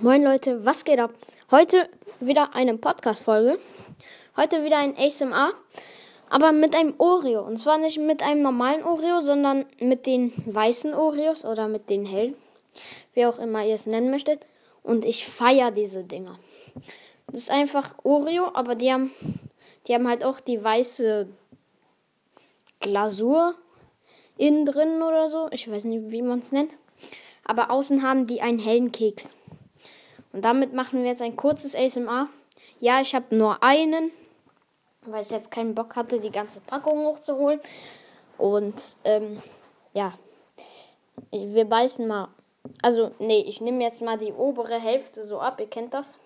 Moin Leute, was geht ab? Heute wieder eine Podcast-Folge. Heute wieder ein ASMR, aber mit einem Oreo. Und zwar nicht mit einem normalen Oreo, sondern mit den weißen Oreos oder mit den hellen, wie auch immer ihr es nennen möchtet. Und ich feiere diese Dinger. Das ist einfach Oreo, aber die haben, die haben halt auch die weiße Glasur innen drin oder so. Ich weiß nicht, wie man es nennt. Aber außen haben die einen hellen Keks. Und damit machen wir jetzt ein kurzes ASMR. Ja, ich habe nur einen, weil ich jetzt keinen Bock hatte, die ganze Packung hochzuholen. Und ähm, ja, wir beißen mal. Also, nee, ich nehme jetzt mal die obere Hälfte so ab. Ihr kennt das?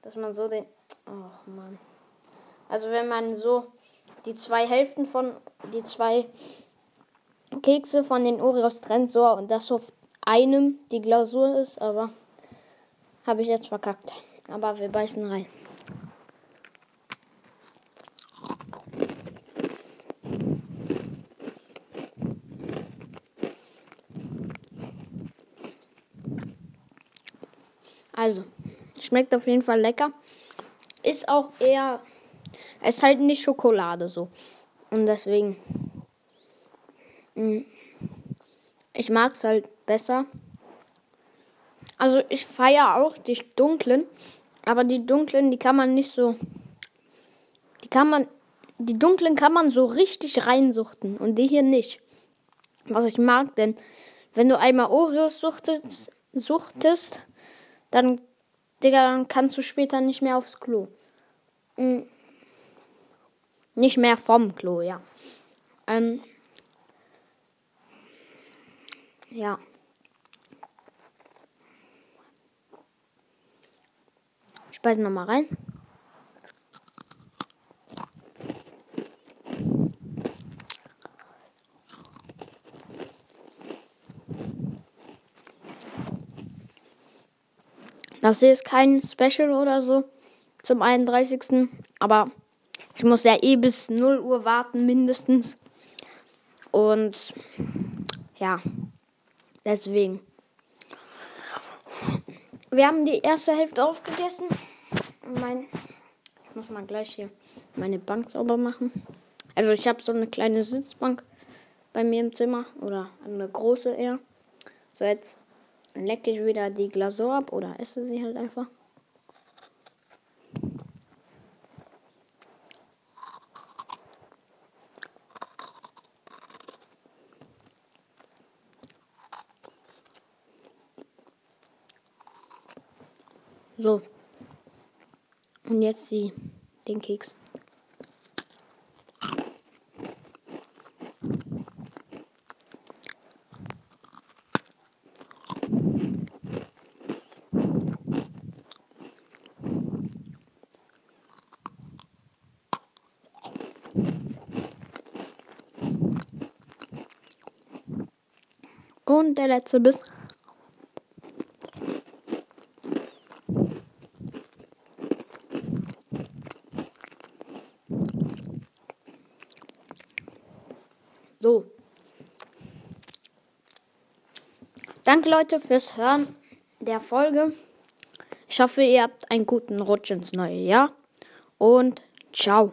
Dass man so den. Ach man. Also, wenn man so die zwei Hälften von. Die zwei Kekse von den Oreos trennt, so und das auf einem die Glasur ist, aber habe ich jetzt verkackt. Aber wir beißen rein. Also, schmeckt auf jeden Fall lecker. Ist auch eher. Es ist halt nicht Schokolade so. Und deswegen. Mm, ich mag es halt besser. Also ich feiere auch die dunklen, aber die dunklen, die kann man nicht so. Die kann man. Die dunklen kann man so richtig reinsuchten und die hier nicht. Was ich mag, denn wenn du einmal Oreos suchtest, suchtest dann, Digga, dann kannst du später nicht mehr aufs Klo. Hm. Nicht mehr vom Klo, ja. Ähm, ja. Ich beiße nochmal rein. Das hier ist kein Special oder so zum 31. Aber ich muss ja eh bis 0 Uhr warten, mindestens. Und ja, deswegen. Wir haben die erste Hälfte aufgegessen. Mein, ich muss mal gleich hier meine Bank sauber machen. Also ich habe so eine kleine Sitzbank bei mir im Zimmer oder eine große eher. So jetzt lecke ich wieder die Glasur ab oder esse sie halt einfach. So. Und jetzt die, den Keks. Und der letzte Biss. So. Danke Leute fürs Hören der Folge. Ich hoffe, ihr habt einen guten Rutsch ins neue Jahr. Und ciao.